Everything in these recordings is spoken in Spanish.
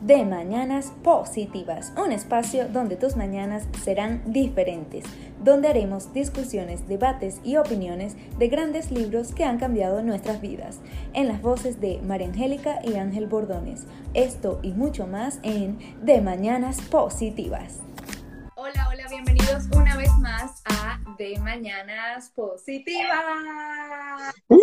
de Mañanas Positivas, un espacio donde tus mañanas serán diferentes, donde haremos discusiones, debates y opiniones de grandes libros que han cambiado nuestras vidas, en las voces de María Angélica y Ángel Bordones. Esto y mucho más en De Mañanas Positivas. Hola, hola, bienvenidos una vez más a De Mañanas Positivas. Uh,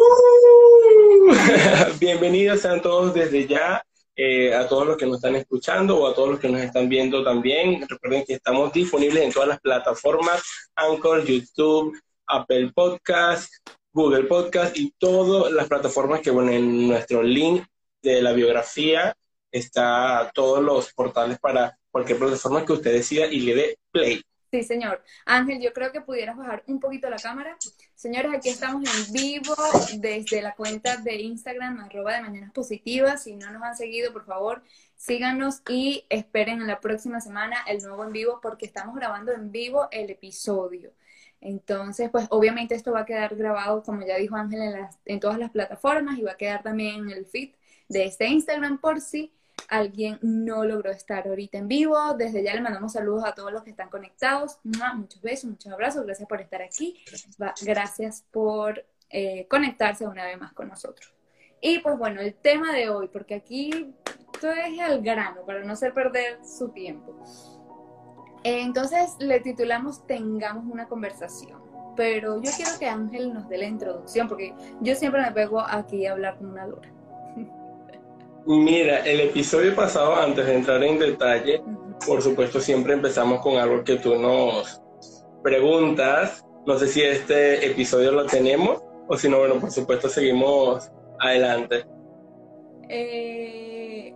bienvenidos a todos desde ya eh, a todos los que nos están escuchando o a todos los que nos están viendo también. Recuerden que estamos disponibles en todas las plataformas, Anchor, YouTube, Apple Podcast, Google Podcast y todas las plataformas que, bueno, en nuestro link de la biografía está todos los portales para cualquier plataforma que usted decida y le dé play. Sí, señor. Ángel, yo creo que pudieras bajar un poquito la cámara. Señores, aquí estamos en vivo desde la cuenta de Instagram, arroba de Mañanas Positivas. Si no nos han seguido, por favor, síganos y esperen en la próxima semana el nuevo en vivo porque estamos grabando en vivo el episodio. Entonces, pues obviamente esto va a quedar grabado, como ya dijo Ángel, en, las, en todas las plataformas y va a quedar también en el feed de este Instagram por si alguien no logró estar ahorita en vivo. Desde ya le mandamos saludos a todos los que están conectados. Muchos besos, muchos abrazos. Gracias por estar aquí. Gracias por eh, conectarse una vez más con nosotros. Y pues bueno, el tema de hoy, porque aquí todo es al grano para no hacer perder su tiempo. Entonces le titulamos Tengamos una conversación. Pero yo quiero que Ángel nos dé la introducción, porque yo siempre me pego aquí a hablar con una lora. Mira, el episodio pasado, antes de entrar en detalle, por supuesto siempre empezamos con algo que tú nos preguntas. No sé si este episodio lo tenemos o si no, bueno, por supuesto seguimos adelante. Eh,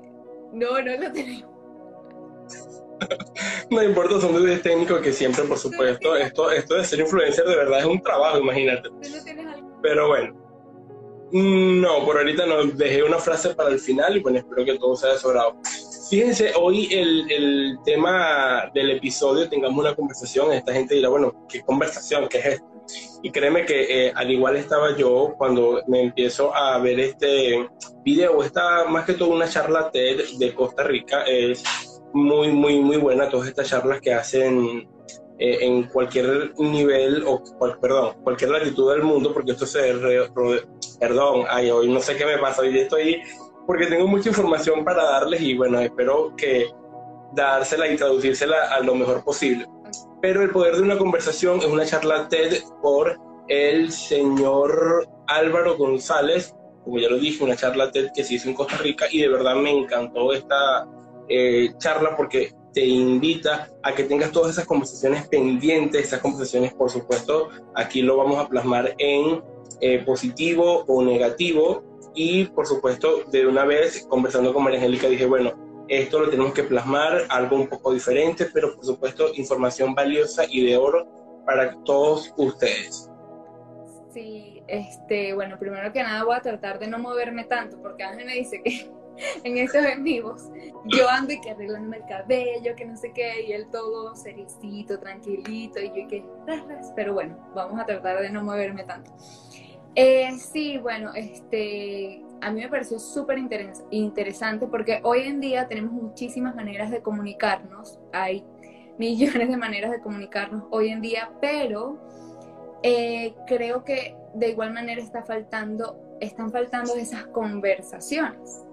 no, no lo tenemos. no importa, son dudas técnicos que siempre, por supuesto, esto, esto de ser influencer de verdad es un trabajo, imagínate. Pero bueno. No, por ahorita no. Dejé una frase para el final y bueno, espero que todo sea sobrado. Fíjense, hoy el, el, tema del episodio, tengamos una conversación, esta gente dirá, bueno, ¿qué conversación? ¿Qué es esto? Y créeme que eh, al igual estaba yo cuando me empiezo a ver este video, esta más que todo una charla TED de Costa Rica, es muy, muy, muy buena, todas estas charlas que hacen eh, en cualquier nivel, o perdón, cualquier latitud del mundo, porque esto se perdón, ay, hoy no sé qué me pasa, hoy estoy, porque tengo mucha información para darles y bueno, espero que dársela y traducírsela a lo mejor posible. Pero el poder de una conversación es una charla TED por el señor Álvaro González, como ya lo dije, una charla TED que se hizo en Costa Rica y de verdad me encantó esta eh, charla porque te invita a que tengas todas esas conversaciones pendientes, esas conversaciones, por supuesto, aquí lo vamos a plasmar en eh, positivo o negativo. Y por supuesto, de una vez conversando con María Angélica, dije, bueno, esto lo tenemos que plasmar, algo un poco diferente, pero por supuesto, información valiosa y de oro para todos ustedes. Sí, este, bueno, primero que nada voy a tratar de no moverme tanto, porque Ángel me dice que en estos en vivos yo ando y que arreglando el cabello, que no sé qué, y él todo sericito, tranquilito, y yo y que, pero bueno, vamos a tratar de no moverme tanto. Eh, sí, bueno, este, a mí me pareció súper interesante porque hoy en día tenemos muchísimas maneras de comunicarnos, hay millones de maneras de comunicarnos hoy en día, pero eh, creo que de igual manera está faltando, están faltando esas conversaciones.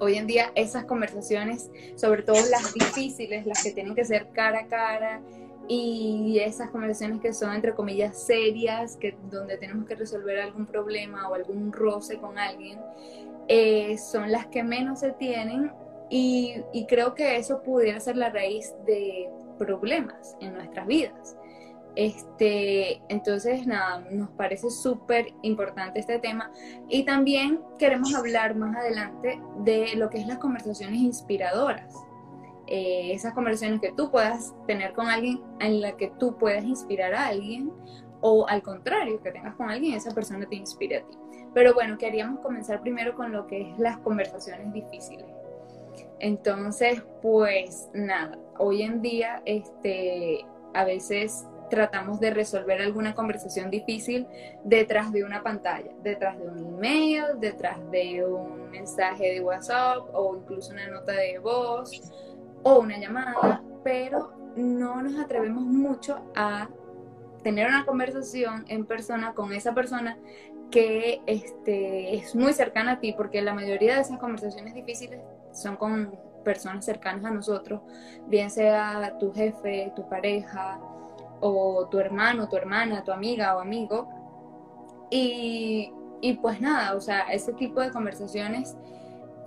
Hoy en día esas conversaciones, sobre todo las difíciles, las que tienen que ser cara a cara, y esas conversaciones que son entre comillas serias, que donde tenemos que resolver algún problema o algún roce con alguien, eh, son las que menos se tienen y, y, creo que eso pudiera ser la raíz de problemas en nuestras vidas. Este, entonces, nada, nos parece súper importante este tema y también queremos hablar más adelante de lo que es las conversaciones inspiradoras eh, esas conversaciones que tú puedas tener con alguien en la que tú puedas inspirar a alguien o al contrario, que tengas con alguien, esa persona te inspire a ti. Pero bueno, queríamos comenzar primero con lo que es las conversaciones difíciles. Entonces, pues nada, hoy en día este, a veces tratamos de resolver alguna conversación difícil detrás de una pantalla, detrás de un email, detrás de un mensaje de WhatsApp o incluso una nota de voz o una llamada, pero no nos atrevemos mucho a tener una conversación en persona con esa persona que este, es muy cercana a ti, porque la mayoría de esas conversaciones difíciles son con personas cercanas a nosotros, bien sea tu jefe, tu pareja, o tu hermano, tu hermana, tu amiga o amigo. Y, pues nada, o sea, ese tipo de conversaciones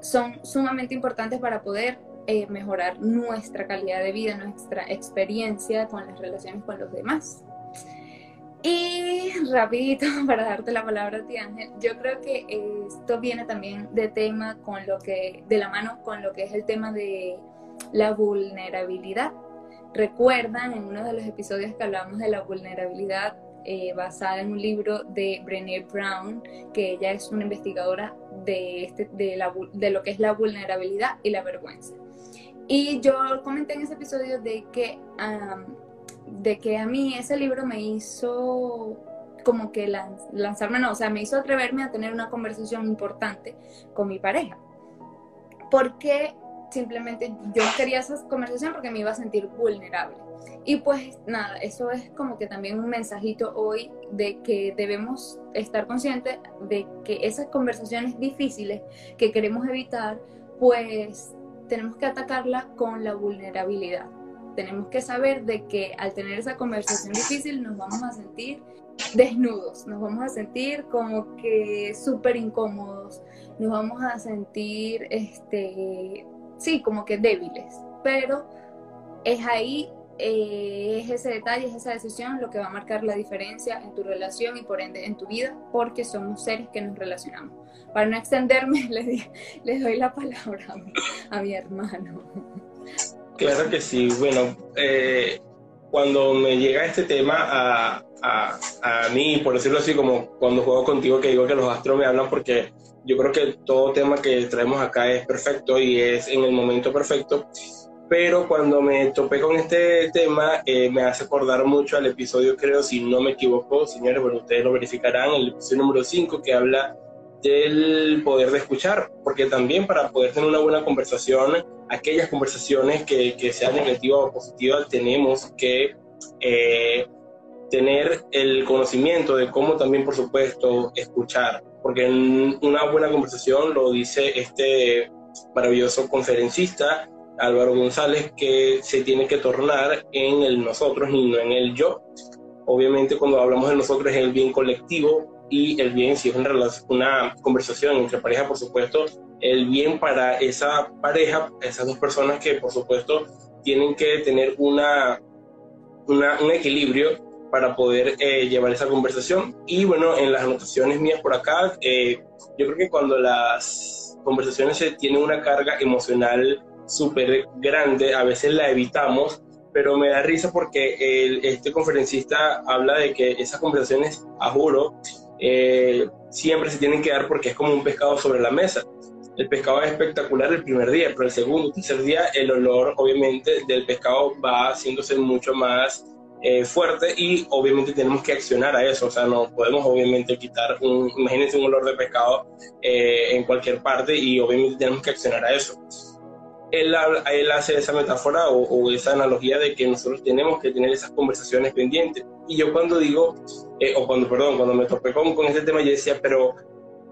son sumamente importantes para poder eh, mejorar nuestra calidad de vida, nuestra experiencia con las relaciones con los demás. Y rapidito, para darte la palabra a ti, Ángel, yo creo que esto viene también de tema con lo que, de la mano con lo que es el tema de la vulnerabilidad recuerdan en uno de los episodios que hablamos de la vulnerabilidad eh, basada en un libro de Brené Brown, que ella es una investigadora de, este, de, lo que es la vulnerabilidad y la vergüenza. Y yo comenté en ese episodio de que, de que a mí ese libro me hizo como que lanzarme, no, o sea, me hizo atreverme a tener una conversación importante con mi pareja. Porque simplemente yo quería esa conversación porque me iba a sentir vulnerable. Y pues nada, eso es como que también un mensajito hoy de que debemos estar conscientes de que esas conversaciones difíciles que queremos evitar, pues tenemos que atacarla con la vulnerabilidad. Tenemos que saber de que al tener esa conversación difícil nos vamos a sentir desnudos, nos vamos a sentir como que súper incómodos, nos vamos a sentir este, sí, como que débiles, pero es ahí, eh, es ese detalle, es esa decisión lo que va a marcar la diferencia en tu relación y por ende en tu vida, porque somos seres que nos relacionamos. Para no extenderme, les, doy la palabra a mi, hermano. Claro que sí, bueno, eh, cuando me llega este tema a, a, a, mí, por decirlo así, como cuando juego contigo, que digo que los astros me hablan porque yo creo que todo tema que traemos acá es perfecto y es en el momento perfecto, pero cuando me topé con este tema eh, me hace acordar mucho al episodio, creo, si no me equivoco, señores, bueno, ustedes lo verificarán, el episodio número 5 que habla del poder de escuchar, porque también para poder tener una buena conversación, aquellas conversaciones que, que sean negativas o positivas, tenemos que eh, tener el conocimiento de cómo también, por supuesto, escuchar porque en una buena conversación lo dice este maravilloso conferencista Álvaro González, que se tiene que tornar en el nosotros y no en el yo. Obviamente cuando hablamos de nosotros es el bien colectivo y el bien, si es una, una conversación entre pareja, por supuesto, el bien para esa pareja, esas dos personas que por supuesto tienen que tener una, una un equilibrio para poder eh, llevar esa conversación. Y bueno, en las anotaciones mías por acá, eh, yo creo que cuando las conversaciones tienen una carga emocional súper grande, a veces la evitamos, pero me da risa porque este conferencista habla de que esas conversaciones, a juro, eh, siempre se tienen que dar porque es como un pescado sobre la mesa. El pescado es espectacular el primer día, pero el segundo, tercer día, el olor obviamente del pescado va haciéndose mucho más eh, fuerte y obviamente tenemos que accionar a eso, o sea, no podemos obviamente quitar un, imagínense un olor de pescado eh, en cualquier parte y obviamente tenemos que accionar a eso. Él, él hace esa metáfora o, esa analogía de que nosotros tenemos que tener esas conversaciones pendientes. Y yo cuando digo, eh, o cuando, perdón, cuando me topé con, con este tema, yo decía, pero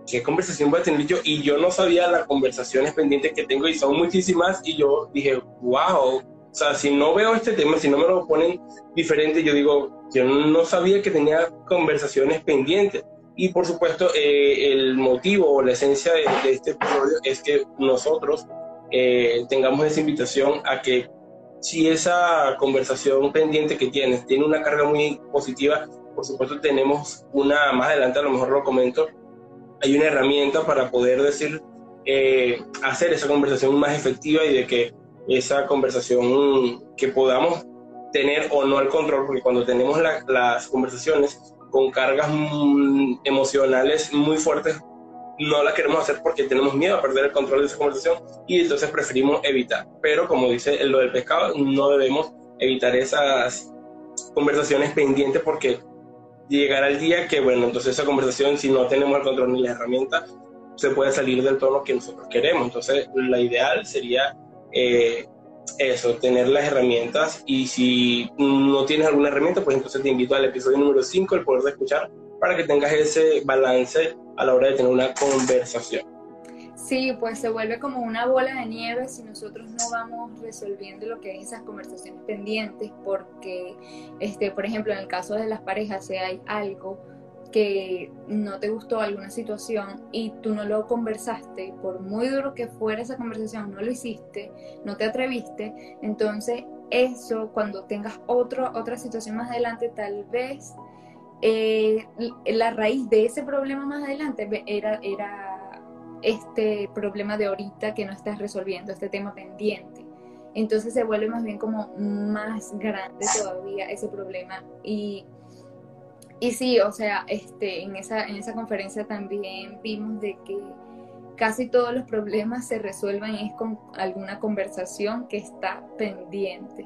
¿qué conversación voy a tener yo? Y yo no sabía las conversaciones pendientes que tengo y son muchísimas y yo dije, wow, o sea, si no veo este tema, si no me lo ponen diferente, yo digo, yo no sabía que tenía conversaciones pendientes. Y por supuesto, eh, el motivo o la esencia de, este episodio es que nosotros eh, tengamos esa invitación a que si esa conversación pendiente que tienes tiene una carga muy positiva, por supuesto tenemos una, más adelante a lo mejor lo comento, hay una herramienta para poder decir, eh, hacer esa conversación más efectiva y de que esa conversación que podamos tener o no el control, porque cuando tenemos las conversaciones con cargas mm, emocionales muy fuertes, no la queremos hacer porque tenemos miedo a perder el control de esa conversación y entonces preferimos evitar. Pero como dice lo del pescado, no debemos evitar esas, conversaciones pendientes porque llegará el día que, bueno, entonces esa conversación, si no tenemos el control ni la herramienta, se puede salir del tono que nosotros queremos. Entonces, la ideal sería eh, eso, tener las herramientas y si no tienes alguna herramienta, pues entonces te invito al episodio número 5, el poder de escuchar, para que tengas ese balance a la hora de tener una conversación. Sí, pues se vuelve como una bola de nieve si nosotros no vamos resolviendo lo que es esas conversaciones pendientes, porque, este, por ejemplo, en el caso de las parejas, si hay algo que no te gustó alguna situación y tú no lo conversaste, por muy duro que fuera esa conversación, no lo hiciste, no te atreviste, entonces eso cuando tengas otro, otra situación más adelante, tal vez eh, la raíz de ese problema más adelante era, era este problema de ahorita que no estás resolviendo, este tema pendiente. Entonces se vuelve más bien como más grande todavía ese problema y y sí, o sea, este, en, esa, en esa conferencia también vimos de que casi todos los problemas se resuelven es con alguna conversación que está pendiente.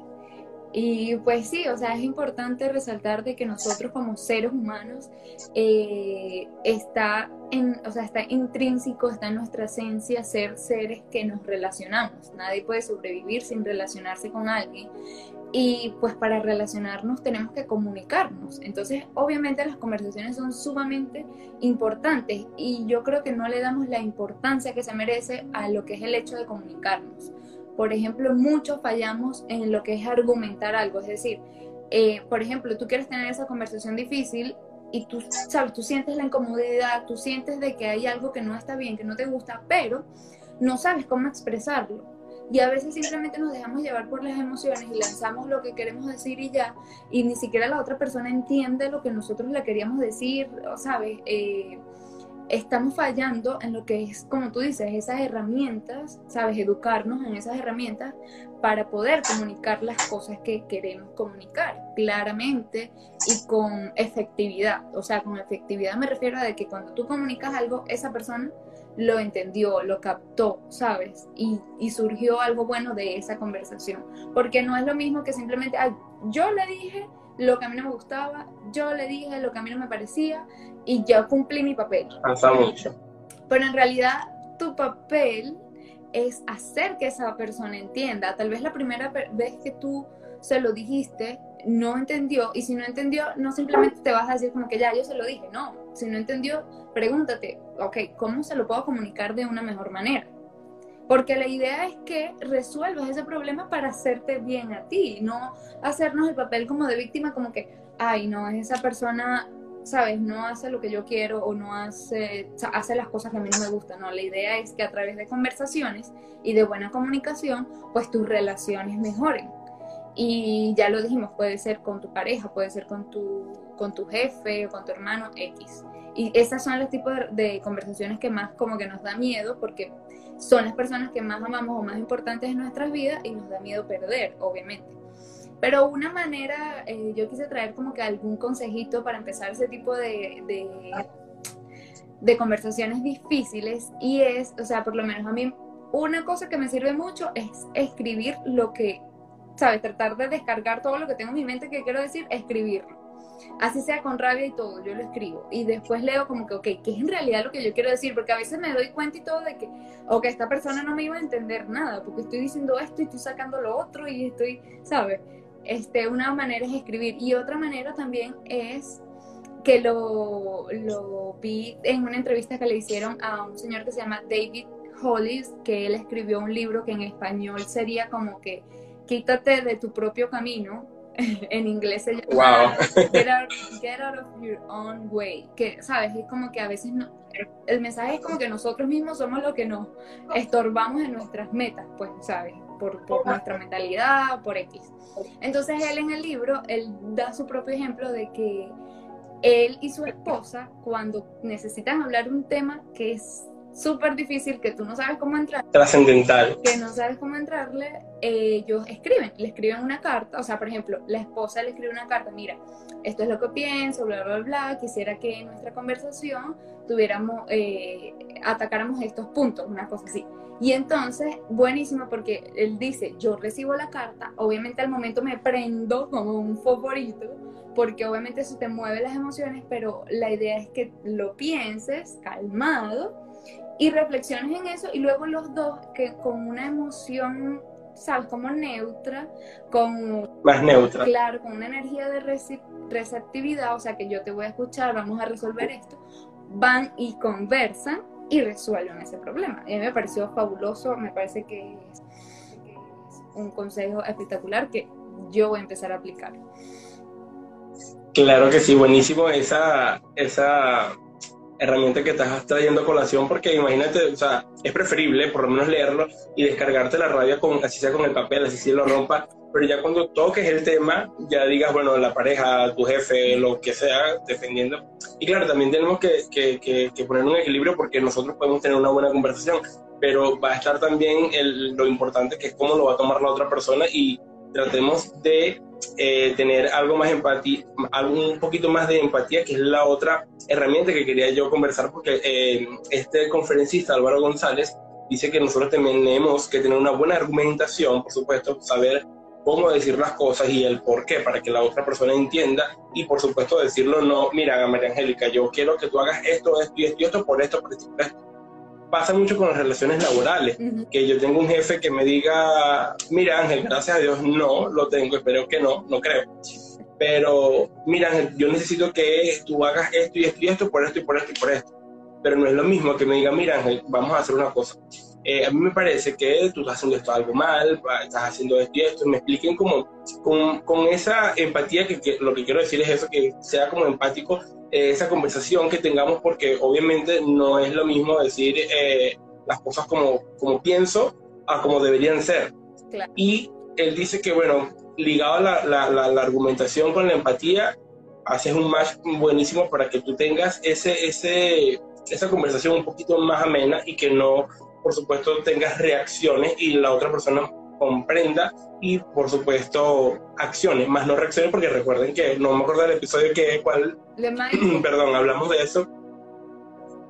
Y pues sí, o sea, es importante resaltar de que nosotros como seres humanos eh, está, en, o sea, está intrínseco, está en nuestra esencia ser seres que nos relacionamos. Nadie puede sobrevivir sin relacionarse con alguien y pues para relacionarnos tenemos que comunicarnos. Entonces, obviamente las conversaciones son sumamente importantes y yo creo que no le damos la importancia que se merece a lo que es el hecho de comunicarnos. Por ejemplo, muchos fallamos en lo que es argumentar algo, es decir, eh, por ejemplo, tú quieres tener esa conversación difícil y tú sabes, tú sientes la incomodidad, tú sientes de que hay algo que no está bien, que no te gusta, pero no sabes cómo expresarlo y a veces simplemente nos dejamos llevar por las emociones y lanzamos lo que queremos decir y ya, y ni siquiera la otra persona entiende lo que nosotros le queríamos decir, ¿sabes? Eh, estamos fallando en lo que es, como tú dices, esas herramientas, ¿sabes? Educarnos en esas herramientas para poder comunicar las cosas que queremos comunicar claramente y con efectividad. O sea, con efectividad me refiero a de que cuando tú comunicas algo, esa persona lo entendió, lo captó, ¿sabes? Y, surgió algo bueno de esa conversación. Porque no es lo mismo que simplemente, yo le dije lo que a mí no me gustaba, yo le dije lo que a mí no me parecía y yo cumplí mi papel. mucho. Pero en realidad tu papel es hacer que esa persona entienda. Tal vez la primera vez que tú se lo dijiste, no entendió y si no entendió, no simplemente te vas a decir como que ya yo se lo dije, no, si no entendió, pregúntate, ok, ¿cómo se lo puedo comunicar de una mejor manera? Porque la idea es que resuelvas ese problema para hacerte bien a ti, no hacernos el papel como de víctima, como que, ay, no, esa persona, sabes, no hace lo que yo quiero o no hace, hace las cosas que a mí no me gustan. No, la idea es que a través de conversaciones y de buena comunicación, pues tus relaciones mejoren. Y ya lo dijimos, puede ser con tu pareja, puede ser con tu, con tu jefe o con tu hermano X. Y esas son los tipos de, conversaciones que más como que nos da miedo porque son las personas que más amamos o más importantes en nuestras vidas y nos da miedo perder, obviamente. Pero una manera, eh, yo quise traer como que algún consejito para empezar ese tipo de, de, de conversaciones difíciles y es, o sea, por lo menos a mí, una cosa que me sirve mucho es escribir lo que ¿sabes? Tratar de descargar todo lo que tengo en mi mente que quiero decir, escribirlo. Así sea con rabia y todo, yo lo escribo. Y después leo como que, ok, ¿qué es en realidad lo que yo quiero decir? Porque a veces me doy cuenta y todo de que, ok, esta persona no me iba a entender nada, porque estoy diciendo esto y estoy sacando lo otro y estoy, ¿sabes? Este, una manera es escribir. Y otra manera también es que lo, lo vi en una entrevista que le hicieron a un señor que se llama David Hollis, que él escribió un libro que en español sería como que quítate de tu propio camino. en inglés se llama get, out, of your own way. Que, ¿sabes? Es como que a veces no, el mensaje es como que nosotros mismos somos los que nos estorbamos en nuestras metas, pues, ¿sabes? Por, por nuestra mentalidad, por X. Entonces él en el libro, él da su propio ejemplo de que él y su esposa, cuando necesitan hablar de un tema que es súper difícil que tú no sabes cómo entrar. Trascendental. Que no sabes cómo entrarle, ellos escriben, le escriben una carta, o sea, por ejemplo, la esposa le escribe una carta, mira, esto es lo que pienso, bla, bla, bla, quisiera que en nuestra conversación tuviéramos, eh, atacáramos estos puntos, una cosa así. Y entonces, buenísimo porque él dice, yo recibo la carta, obviamente al momento me prendo como un favorito, porque obviamente eso te mueve las emociones, pero la idea es que lo pienses calmado y reflexiones en eso y luego los dos que con una emoción, ¿sabes? Como neutra, con... Más neutra. Claro, con una energía de receptividad, o sea que yo te voy a escuchar, vamos a resolver esto, van y conversan y resuelven ese problema. Y a mí me pareció fabuloso, me parece que es, que es un consejo espectacular que yo voy a empezar a aplicar. Claro que sí, buenísimo esa, esa herramienta que estás trayendo a colación, porque imagínate, o sea, es preferible por lo menos leerlo y descargarte la rabia con, así sea con el papel, así si lo rompa, pero ya cuando toques el tema, ya digas, bueno, la pareja, tu jefe, lo que sea, defendiendo. Y claro, también tenemos que, que, que, poner un equilibrio porque nosotros podemos tener una buena conversación, pero va a estar también el, lo importante que es cómo lo va a tomar la otra persona y tratemos de eh, tener algo más empatía, un poquito más de empatía, que es la otra herramienta que quería yo conversar, porque eh, este conferencista Álvaro González dice que nosotros tenemos que tener una buena argumentación, por supuesto, saber cómo decir las cosas y el por qué, para que la otra persona entienda y por supuesto decirlo no, mira, María Angélica, yo quiero que tú hagas esto, esto y esto, por esto, por esto, por esto pasa mucho con las relaciones laborales, que yo tengo un jefe que me diga, mira Ángel, gracias a Dios no lo tengo, espero que no, no creo. Pero, mira Ángel, yo necesito que tú hagas esto y esto y esto por esto y por esto y por esto. Pero no es lo mismo que me diga, mira Ángel, vamos a hacer una cosa. Eh, a mí me parece que tú estás haciendo esto algo mal, estás haciendo esto y esto, me expliquen como con, con esa empatía, que, que, lo que quiero decir es eso, que sea como empático eh, esa conversación que tengamos, porque obviamente no es lo mismo decir eh, las cosas como, como pienso a como deberían ser. Y él dice que, bueno, ligado a la, la, la, la, argumentación con la empatía, haces un match buenísimo para que tú tengas ese, ese, esa conversación un poquito más amena y que no por supuesto, tengas reacciones y la otra persona comprenda y, por supuesto, acciones, más no reacciones, porque recuerden que no me acuerdo del episodio que cuál, perdón, hablamos de eso,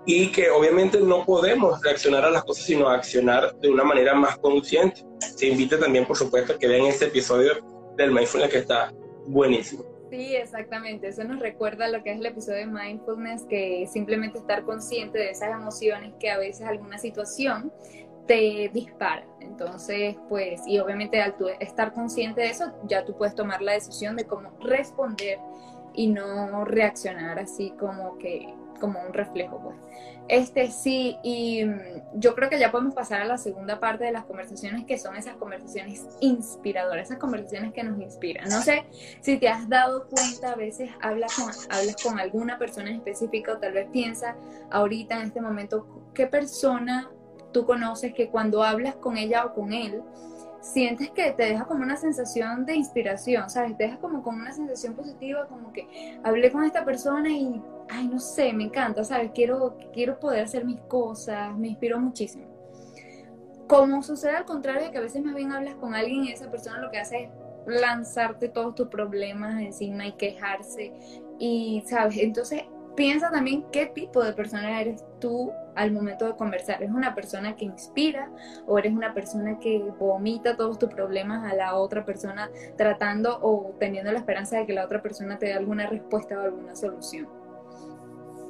y que obviamente no podemos reaccionar a las cosas, sino accionar de una manera más consciente. Se invita también, por supuesto, que vean este episodio del Mindfulness que está buenísimo. Sí, exactamente. Eso nos recuerda lo que es el episodio de mindfulness, que simplemente estar consciente de esas emociones que a veces alguna situación te dispara. Entonces, pues, y obviamente al estar consciente de eso, ya tú puedes tomar la decisión de cómo responder y no reaccionar así como que como un reflejo, pues. Este sí, y mm, yo creo que ya podemos pasar a la segunda parte de las conversaciones, que son esas conversaciones inspiradoras, esas conversaciones que nos inspiran. No sé si te has dado cuenta, a veces hablas con, hablas con alguna persona específica o tal vez piensa ahorita en este momento qué persona tú conoces que cuando hablas con ella o con él, sientes que te deja como una sensación de inspiración, ¿sabes? Te deja como, como una sensación positiva, como que hablé con esta persona y, ay, no sé, me encanta, ¿sabes? Quiero, quiero poder hacer mis cosas, me inspiró muchísimo. Como sucede al contrario, que a veces más bien hablas con alguien y esa persona lo que hace es lanzarte todos tus problemas encima y quejarse y, ¿sabes? Entonces piensa también qué tipo de persona eres tú al momento de conversar. ¿Eres una persona que inspira o eres una persona que vomita todos tus problemas a la otra persona tratando o teniendo la esperanza de que la otra persona te dé alguna respuesta o alguna solución?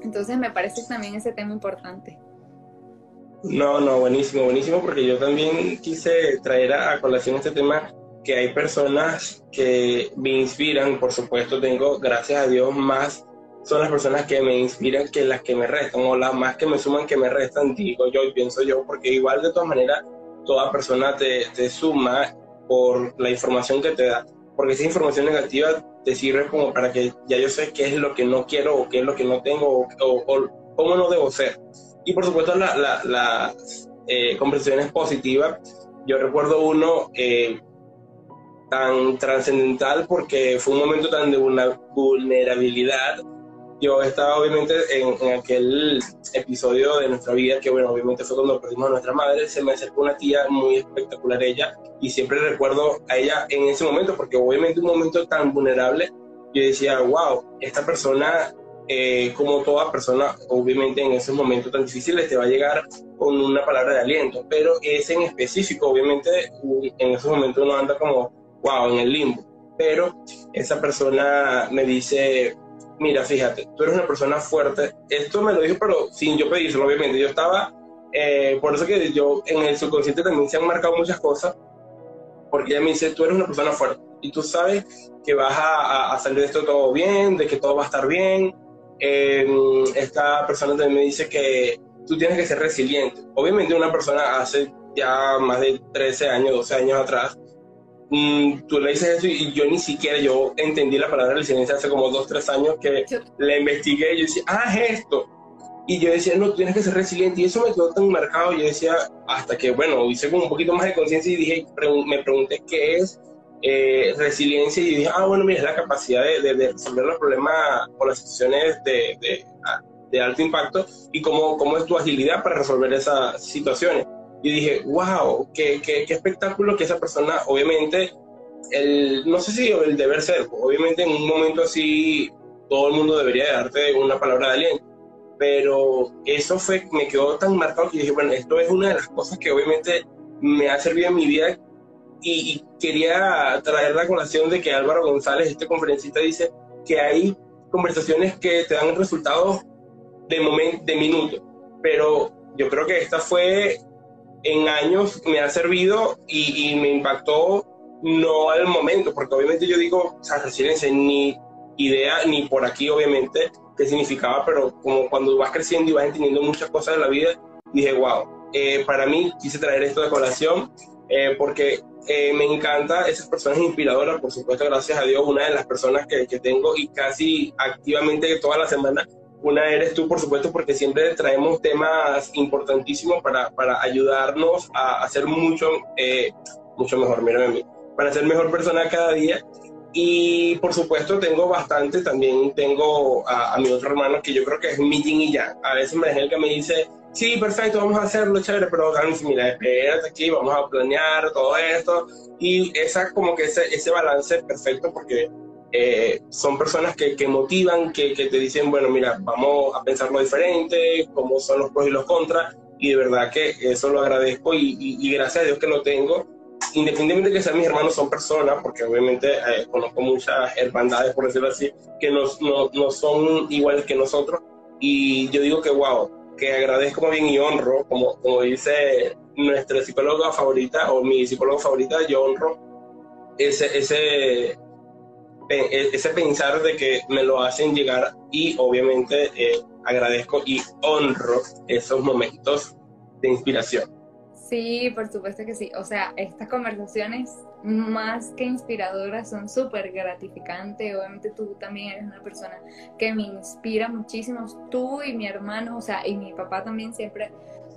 Entonces me parece también ese tema importante. No, no, buenísimo, buenísimo, porque yo también quise traer a, colación este tema que hay personas que me inspiran, por supuesto, tengo, gracias a Dios, más son las personas que me inspiran que las que me restan, o las más que me suman que me restan, digo yo y pienso yo, porque igual de todas maneras toda persona te, te suma por la información que te da, porque esa información negativa te sirve como para que ya yo sé qué es lo que no quiero o qué es lo que no tengo o, cómo no debo ser. Y por supuesto las la, la, eh, conversaciones positivas, yo recuerdo uno eh, tan trascendental porque fue un momento tan de una vulnerabilidad yo estaba obviamente en, aquel episodio de nuestra vida, que bueno, obviamente fue cuando perdimos a nuestra madre, se me acercó una tía muy espectacular ella, y siempre recuerdo a ella en ese momento, porque obviamente un momento tan vulnerable, yo decía, wow, esta persona, eh, como toda persona, obviamente en esos momentos tan difíciles te va a llegar con una palabra de aliento, pero ese en específico, obviamente en esos momentos uno anda como, wow, en el limbo, pero esa persona me dice, mira, fíjate, tú eres una persona fuerte. Esto me lo dijo, pero sin yo pedírselo, obviamente. Yo estaba, eh, por eso que yo en el subconsciente también se han marcado muchas cosas, porque ella me dice, tú eres una persona fuerte y tú sabes que vas a, salir de esto todo bien, de que todo va a estar bien. Em, esta persona también me dice que tú tienes que ser resiliente. Obviamente una persona hace ya más de 13 años, 12 años atrás, Mm, tú le dices eso y yo ni siquiera yo entendí la palabra resiliencia hace como dos, tres años que la investigué y yo decía, ah, es esto. Y yo decía, no, tienes que ser resiliente. Y eso me quedó tan marcado. Yo decía, hasta que, bueno, hice como un poquito más de conciencia y dije, me pregunté qué es eh, resiliencia. Y dije, ah, bueno, mira, es la capacidad de, de, resolver los problemas o las situaciones de, de, de alto impacto y cómo, cómo es tu agilidad para resolver esas situaciones y dije, wow, qué, qué, qué, espectáculo que esa persona, obviamente, el, no sé si el deber ser, obviamente en un momento así todo el mundo debería darte una palabra de aliento, pero eso fue, me quedó tan marcado que dije, bueno, esto es una de las cosas que obviamente me ha servido en mi vida y, quería traer la colación de que Álvaro González, este conferencista, dice que hay conversaciones que te dan resultados de momento, de minuto, pero yo creo que esta fue en años me ha servido y, me impactó no al momento, porque obviamente yo digo, o sea, resiliencia, ni idea, ni por aquí obviamente qué significaba, pero como cuando vas creciendo y vas entendiendo muchas cosas de la vida, dije, wow, eh, para mí quise traer esto de colación eh, porque eh, me encanta esas personas inspiradoras, por supuesto, gracias a Dios, una de las personas que, que tengo y casi activamente toda la semana una eres tú, por supuesto, porque siempre traemos temas importantísimos para, para ayudarnos a hacer mucho, eh, mucho mejor, mírame para ser mejor persona cada día. Y por supuesto tengo bastante, también tengo a, mi otro hermano que yo creo que es mi yin y ya. A veces me que me dice, sí, perfecto, vamos a hacerlo, chévere, pero mira, espérate aquí, vamos a planear todo esto. Y esa como que ese, ese balance perfecto porque eh, son personas que, que motivan, que, que, te dicen, bueno, mira, vamos a pensarlo diferente, cómo son los pros y los contras, y de verdad que eso lo agradezco y, y, gracias a Dios que lo tengo. Independientemente de que sean mis hermanos, son personas, porque obviamente eh, conozco muchas hermandades, por decirlo así, que no, no, no, son iguales que nosotros. Y yo digo que, wow, que agradezco muy bien y honro, como, como dice nuestra psicóloga favorita, o mi psicóloga favorita, yo honro ese, ese, ese pensar de que me lo hacen llegar y obviamente eh, agradezco y honro esos momentos de inspiración. Sí, por supuesto que sí. O sea, estas conversaciones más que inspiradoras son súper gratificantes. Obviamente tú también eres una persona que me inspira muchísimo. Tú y mi hermano, o sea, y mi papá también siempre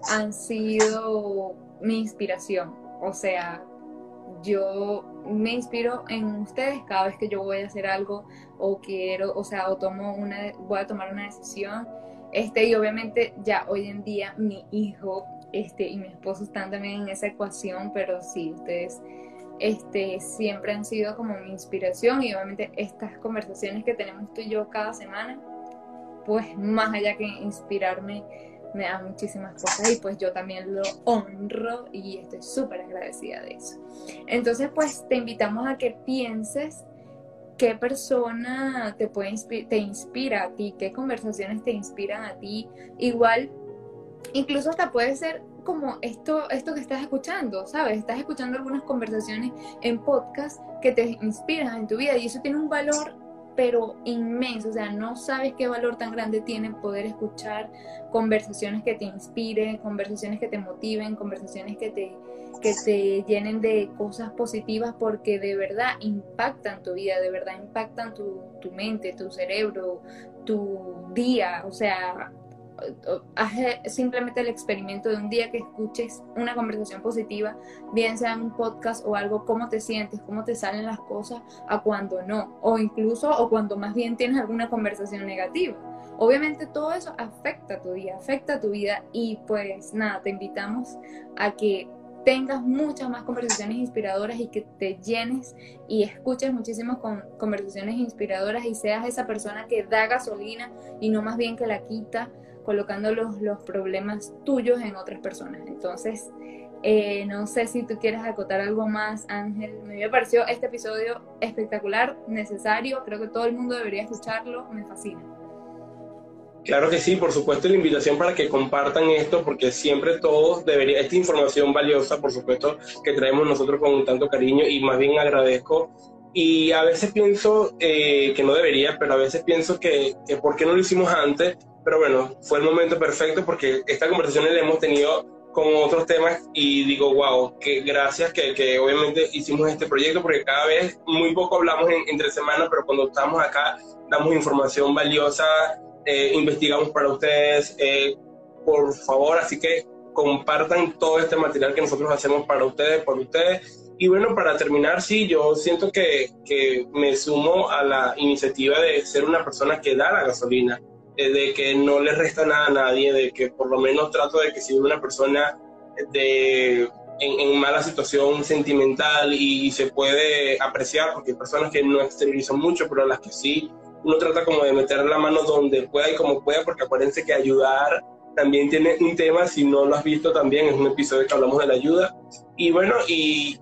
han sido mi inspiración. O sea, yo me inspiro en ustedes cada vez que yo voy a hacer algo o quiero, o sea, o tomo una, voy a tomar una decisión. Este, y obviamente ya hoy en día mi hijo este, y mi esposo están también en esa ecuación, pero sí, ustedes este, siempre han sido como mi inspiración y obviamente estas conversaciones que tenemos tú y yo cada semana, pues más allá que inspirarme, me da muchísimas cosas y pues yo también lo honro y estoy súper agradecida de eso. Entonces pues te invitamos a que pienses qué persona te, puede te inspira a ti, qué conversaciones te inspiran a ti. Igual, incluso hasta puede ser como esto, esto que estás escuchando, ¿sabes? Estás escuchando algunas conversaciones en podcast que te inspiran en tu vida y eso tiene un valor pero inmenso, o sea, no sabes qué valor tan grande tiene poder escuchar conversaciones que te inspiren, conversaciones que te motiven, conversaciones que te, que te llenen de cosas positivas porque de verdad impactan tu vida, de verdad impactan tu, tu mente, tu cerebro, tu día, o sea, haz simplemente el experimento de un día que escuches una conversación positiva, bien sea en un podcast o algo, cómo te sientes, cómo te salen las cosas, a cuando no, o incluso o cuando más bien tienes alguna conversación negativa. obviamente todo eso afecta tu día, afecta tu vida y pues nada, te invitamos a que tengas muchas más conversaciones inspiradoras y que te llenes y escuches muchísimas conversaciones inspiradoras y seas esa persona que da gasolina y no más bien que la quita colocando los, los problemas tuyos en otras personas. Entonces, eh, no sé si tú quieres acotar algo más, Ángel. Me pareció este episodio espectacular, necesario. Creo que todo el mundo debería escucharlo. Me fascina. Claro que sí, por supuesto, la invitación para que compartan esto, porque siempre todos deberían, esta información valiosa, por supuesto, que traemos nosotros con tanto cariño y más bien agradezco. Y a veces pienso eh, que no debería, pero a veces pienso que, que por qué no lo hicimos antes, pero bueno, fue el momento perfecto porque esta conversación la hemos tenido con otros temas y digo, wow, que gracias que, que, obviamente hicimos este proyecto porque cada vez muy poco hablamos entre semanas, pero cuando estamos acá damos información valiosa, eh, investigamos para ustedes, eh, por favor, así que compartan todo este material que nosotros hacemos para ustedes, por ustedes. Y bueno, para terminar, sí, yo siento que, que me sumo a la iniciativa de ser una persona que da la gasolina de que no le resta nada a nadie, de que por lo menos trato de que si una persona de, en, mala situación sentimental y, se puede apreciar, porque hay personas que no exteriorizan mucho, pero las que sí, uno trata como de meter la mano donde pueda y como pueda, porque acuérdense que ayudar también tiene un tema, si no lo has visto también, es un episodio que hablamos de la ayuda. Y bueno, y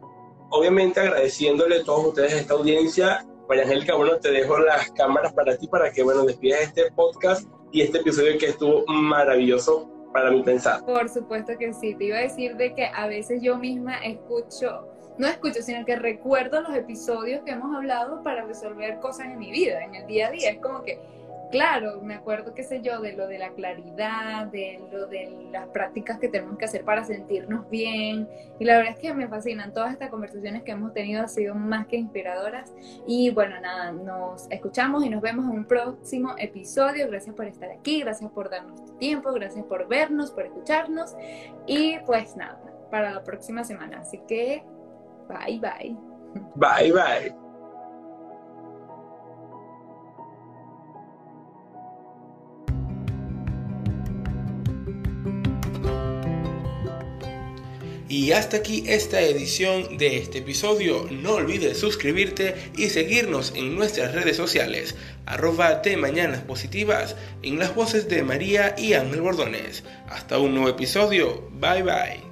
obviamente agradeciéndole a todos ustedes esta audiencia, María Angélica, bueno, te dejo las cámaras para ti para que, bueno, despidas este podcast y este episodio que estuvo maravilloso para mi pensar. Por supuesto que sí, te iba a decir de que a veces yo misma escucho, no escucho, sino que recuerdo los episodios que hemos hablado para resolver cosas en mi vida, en el día a día. Es como que claro, me acuerdo, qué sé yo, de lo de la claridad, de lo de las prácticas que tenemos que hacer para sentirnos bien. Y la verdad es que me fascinan. Todas estas conversaciones que hemos tenido han sido más que inspiradoras. Y bueno, nada, nos escuchamos y nos vemos en un próximo episodio. Gracias por estar aquí, gracias por darnos tu tiempo, gracias por vernos, por escucharnos. Y pues nada, para la próxima semana. Así que, bye bye. Bye bye. Y hasta aquí esta edición de este episodio. No olvides suscribirte y seguirnos en nuestras redes sociales. Arroba de Mañanas Positivas en las voces de María y Ángel Bordones. Hasta un nuevo episodio. Bye bye.